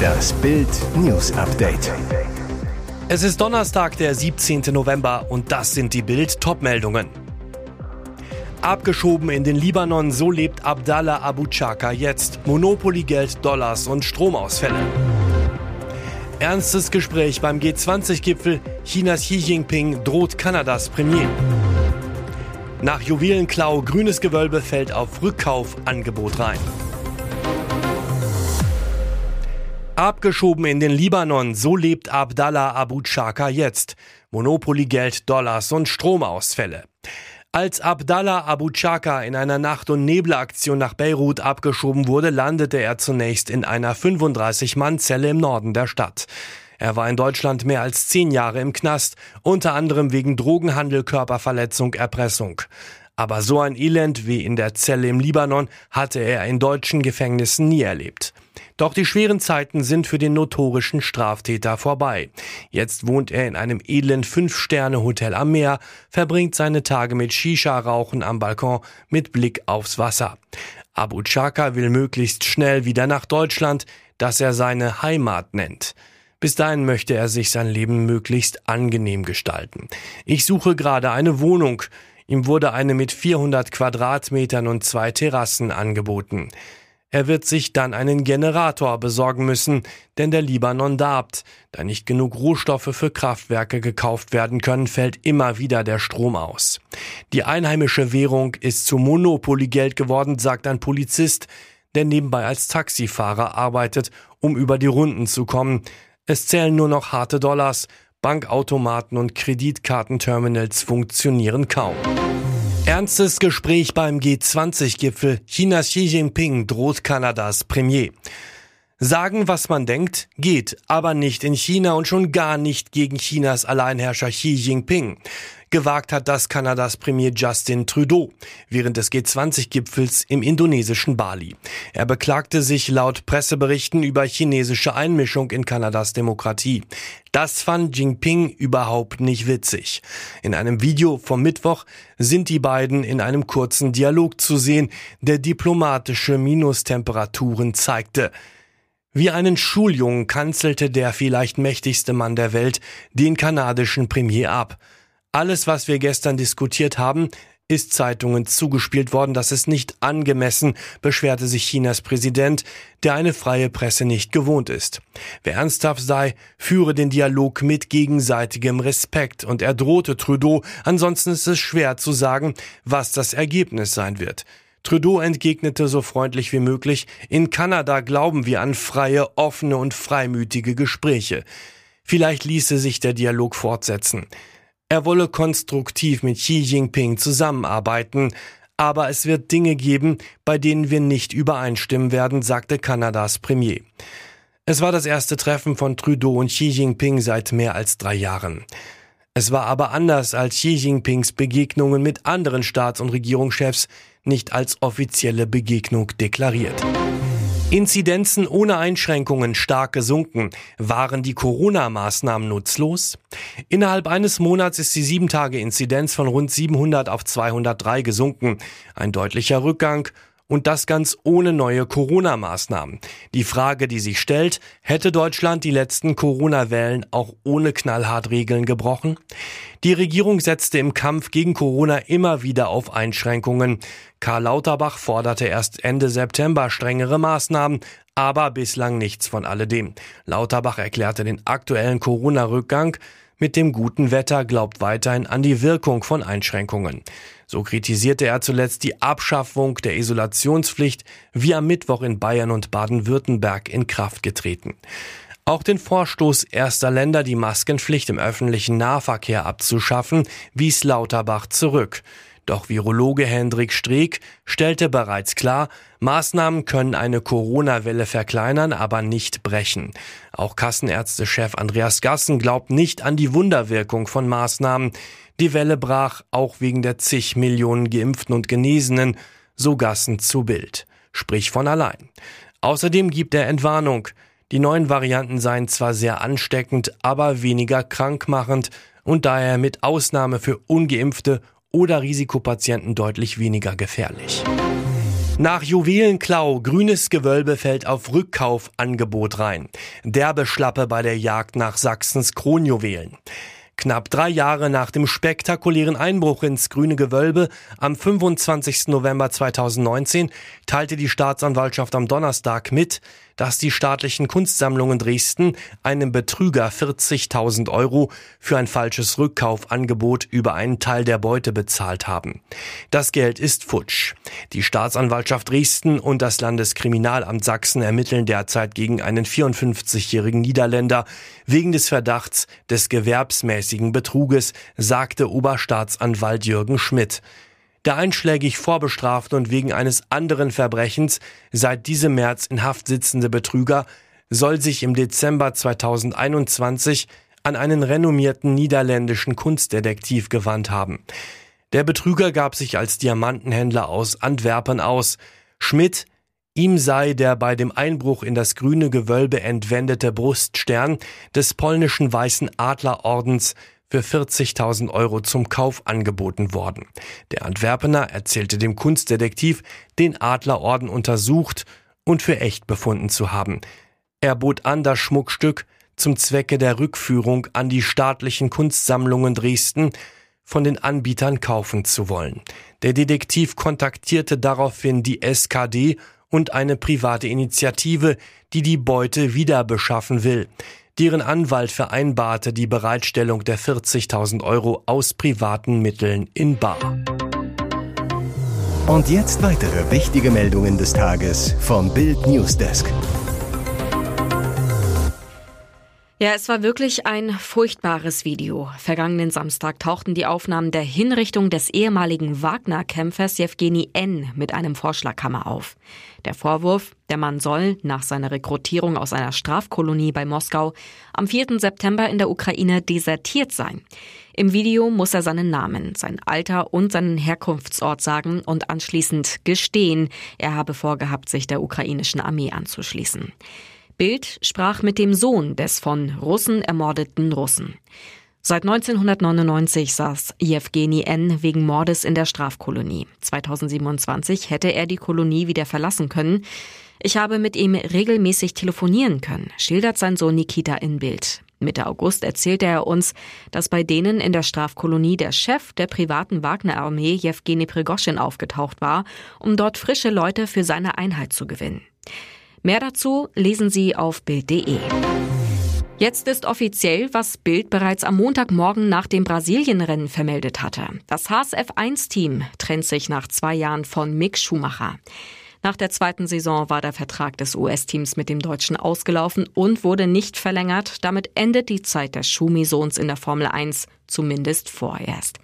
Das Bild News Update. Es ist Donnerstag, der 17. November und das sind die Bild Topmeldungen. Abgeschoben in den Libanon, so lebt Abdallah Abu Chaka jetzt. Monopoly-Geld, Dollars und Stromausfälle. Ernstes Gespräch beim G20-Gipfel. Chinas Xi Jinping droht Kanadas Premier. Nach Juwelenklau, grünes Gewölbe fällt auf Rückkaufangebot rein. Abgeschoben in den Libanon, so lebt Abdallah Abu Chaka jetzt. Monopoly-Geld, Dollars und Stromausfälle. Als Abdallah Abu Chaka in einer Nacht- und Nebelaktion nach Beirut abgeschoben wurde, landete er zunächst in einer 35-Mann-Zelle im Norden der Stadt. Er war in Deutschland mehr als zehn Jahre im Knast, unter anderem wegen Drogenhandel, Körperverletzung, Erpressung. Aber so ein Elend wie in der Zelle im Libanon hatte er in deutschen Gefängnissen nie erlebt. Doch die schweren Zeiten sind für den notorischen Straftäter vorbei. Jetzt wohnt er in einem edlen Fünf-Sterne-Hotel am Meer, verbringt seine Tage mit Shisha-Rauchen am Balkon mit Blick aufs Wasser. Abu Chaka will möglichst schnell wieder nach Deutschland, das er seine Heimat nennt. Bis dahin möchte er sich sein Leben möglichst angenehm gestalten. Ich suche gerade eine Wohnung. Ihm wurde eine mit 400 Quadratmetern und zwei Terrassen angeboten. Er wird sich dann einen Generator besorgen müssen, denn der Libanon darbt. Da nicht genug Rohstoffe für Kraftwerke gekauft werden können, fällt immer wieder der Strom aus. Die einheimische Währung ist zu Monopoly-Geld geworden, sagt ein Polizist, der nebenbei als Taxifahrer arbeitet, um über die Runden zu kommen. Es zählen nur noch harte Dollars, Bankautomaten und Kreditkartenterminals funktionieren kaum. Ernstes Gespräch beim G20-Gipfel. Chinas Xi Jinping droht Kanadas Premier. Sagen, was man denkt, geht, aber nicht in China und schon gar nicht gegen Chinas Alleinherrscher Xi Jinping. Gewagt hat das Kanadas Premier Justin Trudeau während des G20-Gipfels im indonesischen Bali. Er beklagte sich laut Presseberichten über chinesische Einmischung in Kanadas Demokratie. Das fand Jinping überhaupt nicht witzig. In einem Video vom Mittwoch sind die beiden in einem kurzen Dialog zu sehen, der diplomatische Minustemperaturen zeigte. Wie einen Schuljungen kanzelte der vielleicht mächtigste Mann der Welt den kanadischen Premier ab. Alles, was wir gestern diskutiert haben, ist Zeitungen zugespielt worden, das ist nicht angemessen, beschwerte sich Chinas Präsident, der eine freie Presse nicht gewohnt ist. Wer ernsthaft sei, führe den Dialog mit gegenseitigem Respekt und er drohte Trudeau, ansonsten ist es schwer zu sagen, was das Ergebnis sein wird. Trudeau entgegnete so freundlich wie möglich, in Kanada glauben wir an freie, offene und freimütige Gespräche. Vielleicht ließe sich der Dialog fortsetzen. Er wolle konstruktiv mit Xi Jinping zusammenarbeiten, aber es wird Dinge geben, bei denen wir nicht übereinstimmen werden, sagte Kanadas Premier. Es war das erste Treffen von Trudeau und Xi Jinping seit mehr als drei Jahren. Es war aber anders als Xi Jinpings Begegnungen mit anderen Staats- und Regierungschefs, nicht als offizielle Begegnung deklariert. Inzidenzen ohne Einschränkungen stark gesunken. Waren die Corona-Maßnahmen nutzlos? Innerhalb eines Monats ist die 7-Tage-Inzidenz von rund 700 auf 203 gesunken. Ein deutlicher Rückgang und das ganz ohne neue Corona-Maßnahmen. Die Frage, die sich stellt, hätte Deutschland die letzten Corona-Wellen auch ohne knallhart Regeln gebrochen? Die Regierung setzte im Kampf gegen Corona immer wieder auf Einschränkungen. Karl Lauterbach forderte erst Ende September strengere Maßnahmen, aber bislang nichts von alledem. Lauterbach erklärte den aktuellen Corona-Rückgang mit dem guten Wetter glaubt weiterhin an die Wirkung von Einschränkungen. So kritisierte er zuletzt die Abschaffung der Isolationspflicht, wie am Mittwoch in Bayern und Baden-Württemberg in Kraft getreten. Auch den Vorstoß erster Länder, die Maskenpflicht im öffentlichen Nahverkehr abzuschaffen, wies Lauterbach zurück. Doch Virologe Hendrik Streeck stellte bereits klar, Maßnahmen können eine Corona-Welle verkleinern, aber nicht brechen. Auch Kassenärztechef Andreas Gassen glaubt nicht an die Wunderwirkung von Maßnahmen. Die Welle brach auch wegen der zig Millionen Geimpften und Genesenen, so Gassen zu Bild. Sprich von allein. Außerdem gibt er Entwarnung. Die neuen Varianten seien zwar sehr ansteckend, aber weniger krankmachend und daher mit Ausnahme für ungeimpfte oder Risikopatienten deutlich weniger gefährlich. Nach Juwelenklau, grünes Gewölbe fällt auf Rückkaufangebot rein. Derbe Schlappe bei der Jagd nach Sachsens Kronjuwelen. Knapp drei Jahre nach dem spektakulären Einbruch ins grüne Gewölbe am 25. November 2019 teilte die Staatsanwaltschaft am Donnerstag mit, dass die staatlichen Kunstsammlungen Dresden einem Betrüger 40.000 Euro für ein falsches Rückkaufangebot über einen Teil der Beute bezahlt haben. Das Geld ist futsch. Die Staatsanwaltschaft Dresden und das Landeskriminalamt Sachsen ermitteln derzeit gegen einen 54-jährigen Niederländer wegen des Verdachts des gewerbsmäßigen Betruges, sagte Oberstaatsanwalt Jürgen Schmidt. Der einschlägig vorbestraft und wegen eines anderen Verbrechens seit diesem März in Haft sitzende Betrüger soll sich im Dezember 2021 an einen renommierten niederländischen Kunstdetektiv gewandt haben. Der Betrüger gab sich als Diamantenhändler aus Antwerpen aus. Schmidt, ihm sei der bei dem Einbruch in das grüne Gewölbe entwendete Bruststern des polnischen Weißen Adlerordens für 40.000 Euro zum Kauf angeboten worden. Der Antwerpener erzählte dem Kunstdetektiv, den Adlerorden untersucht und für echt befunden zu haben. Er bot an, das Schmuckstück zum Zwecke der Rückführung an die staatlichen Kunstsammlungen Dresden von den Anbietern kaufen zu wollen. Der Detektiv kontaktierte daraufhin die SKD und eine private Initiative, die die Beute wieder beschaffen will. Deren Anwalt vereinbarte die Bereitstellung der 40.000 Euro aus privaten Mitteln in Bar. Und jetzt weitere wichtige Meldungen des Tages vom Bild Newsdesk. Ja, es war wirklich ein furchtbares Video. Vergangenen Samstag tauchten die Aufnahmen der Hinrichtung des ehemaligen Wagner-Kämpfers Jewgeni N. mit einem Vorschlaghammer auf. Der Vorwurf, der Mann soll nach seiner Rekrutierung aus einer Strafkolonie bei Moskau am 4. September in der Ukraine desertiert sein. Im Video muss er seinen Namen, sein Alter und seinen Herkunftsort sagen und anschließend gestehen, er habe vorgehabt, sich der ukrainischen Armee anzuschließen. Bild sprach mit dem Sohn des von Russen ermordeten Russen. Seit 1999 saß Jewgeni N. wegen Mordes in der Strafkolonie. 2027 hätte er die Kolonie wieder verlassen können. Ich habe mit ihm regelmäßig telefonieren können, schildert sein Sohn Nikita in Bild. Mitte August erzählte er uns, dass bei denen in der Strafkolonie der Chef der privaten Wagner-Armee Jewgeni Prigoschin aufgetaucht war, um dort frische Leute für seine Einheit zu gewinnen. Mehr dazu lesen Sie auf Bild.de. Jetzt ist offiziell, was Bild bereits am Montagmorgen nach dem Brasilienrennen vermeldet hatte. Das HSF1-Team trennt sich nach zwei Jahren von Mick Schumacher. Nach der zweiten Saison war der Vertrag des US-Teams mit dem Deutschen ausgelaufen und wurde nicht verlängert. Damit endet die Zeit des Schumi-Sohns in der Formel 1, zumindest vorerst.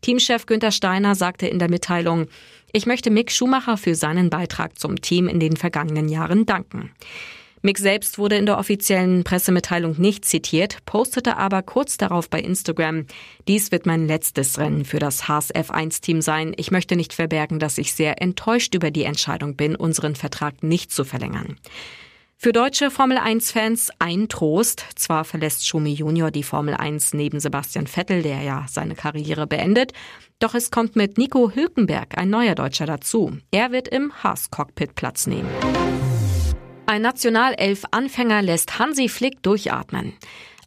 Teamchef Günther Steiner sagte in der Mitteilung, ich möchte Mick Schumacher für seinen Beitrag zum Team in den vergangenen Jahren danken. Mick selbst wurde in der offiziellen Pressemitteilung nicht zitiert, postete aber kurz darauf bei Instagram, dies wird mein letztes Rennen für das HSF1-Team sein. Ich möchte nicht verbergen, dass ich sehr enttäuscht über die Entscheidung bin, unseren Vertrag nicht zu verlängern. Für deutsche Formel 1-Fans ein Trost. Zwar verlässt Schumi Junior die Formel 1 neben Sebastian Vettel, der ja seine Karriere beendet, doch es kommt mit Nico Hülkenberg ein neuer Deutscher dazu. Er wird im Haas-Cockpit Platz nehmen. Ein Nationalelf-Anfänger lässt Hansi Flick durchatmen.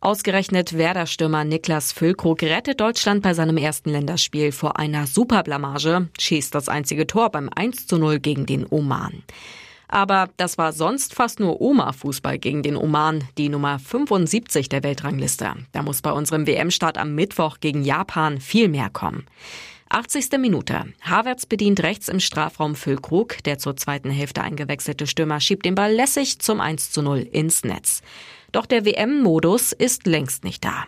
Ausgerechnet Werder-Stürmer Niklas Füllkrug rettet Deutschland bei seinem ersten Länderspiel vor einer Superblamage, schießt das einzige Tor beim 1 zu 0 gegen den Oman. Aber das war sonst fast nur Oma-Fußball gegen den Oman, die Nummer 75 der Weltrangliste. Da muss bei unserem WM-Start am Mittwoch gegen Japan viel mehr kommen. 80. Minute. Havertz bedient rechts im Strafraum Füllkrug. Der zur zweiten Hälfte eingewechselte Stürmer schiebt den Ball lässig zum 1 zu 0 ins Netz. Doch der WM-Modus ist längst nicht da.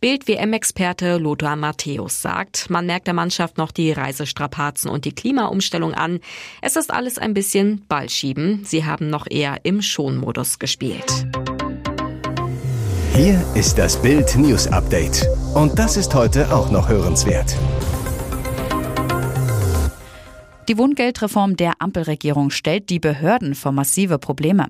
Bild-WM-Experte Lothar Matthäus sagt, man merkt der Mannschaft noch die Reisestrapazen und die Klimaumstellung an. Es ist alles ein bisschen Ballschieben. Sie haben noch eher im Schonmodus gespielt. Hier ist das Bild News Update. Und das ist heute auch noch hörenswert. Die Wohngeldreform der Ampelregierung stellt die Behörden vor massive Probleme.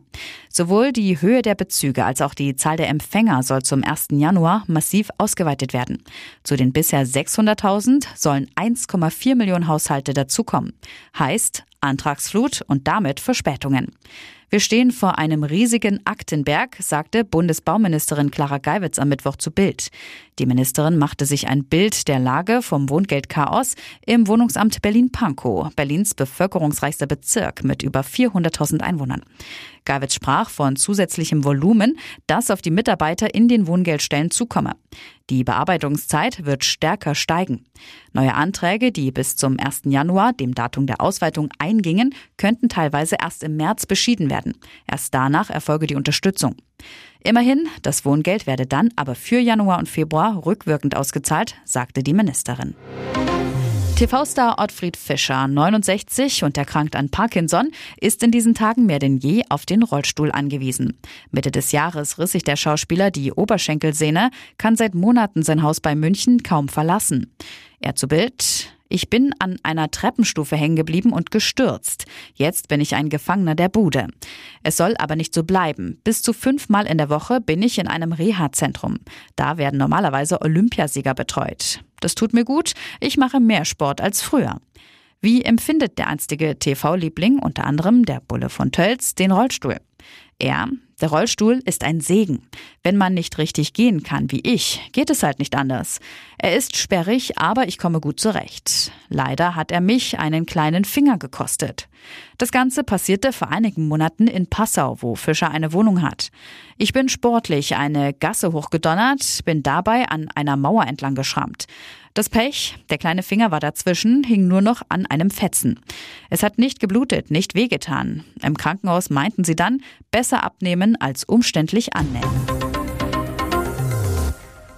Sowohl die Höhe der Bezüge als auch die Zahl der Empfänger soll zum 1. Januar massiv ausgeweitet werden. Zu den bisher 600.000 sollen 1,4 Millionen Haushalte dazukommen. Heißt, Antragsflut und damit Verspätungen. Wir stehen vor einem riesigen Aktenberg, sagte Bundesbauministerin Clara Geiwitz am Mittwoch zu Bild. Die Ministerin machte sich ein Bild der Lage vom Wohngeldchaos im Wohnungsamt Berlin-Pankow, Berlins bevölkerungsreichster Bezirk mit über 400.000 Einwohnern. Geiwitz sprach von zusätzlichem Volumen, das auf die Mitarbeiter in den Wohngeldstellen zukomme. Die Bearbeitungszeit wird stärker steigen. Neue Anträge, die bis zum 1. Januar, dem Datum der Ausweitung, eingingen, könnten teilweise erst im März beschieden werden. Erst danach erfolge die Unterstützung. Immerhin, das Wohngeld werde dann aber für Januar und Februar rückwirkend ausgezahlt, sagte die Ministerin. TV-Star Ottfried Fischer, 69 und erkrankt an Parkinson, ist in diesen Tagen mehr denn je auf den Rollstuhl angewiesen. Mitte des Jahres riss sich der Schauspieler die Oberschenkelsehne, kann seit Monaten sein Haus bei München kaum verlassen. Er zu Bild, ich bin an einer Treppenstufe hängen geblieben und gestürzt. Jetzt bin ich ein Gefangener der Bude. Es soll aber nicht so bleiben. Bis zu fünfmal in der Woche bin ich in einem Reha-Zentrum. Da werden normalerweise Olympiasieger betreut. Das tut mir gut. Ich mache mehr Sport als früher. Wie empfindet der einstige TV-Liebling, unter anderem der Bulle von Tölz, den Rollstuhl? Er, der Rollstuhl ist ein Segen. Wenn man nicht richtig gehen kann wie ich, geht es halt nicht anders. Er ist sperrig, aber ich komme gut zurecht. Leider hat er mich einen kleinen Finger gekostet. Das Ganze passierte vor einigen Monaten in Passau, wo Fischer eine Wohnung hat. Ich bin sportlich eine Gasse hochgedonnert, bin dabei an einer Mauer entlang geschrammt. Das Pech, der kleine Finger war dazwischen, hing nur noch an einem Fetzen. Es hat nicht geblutet, nicht wehgetan. Im Krankenhaus meinten sie dann, besser abnehmen als umständlich annähen.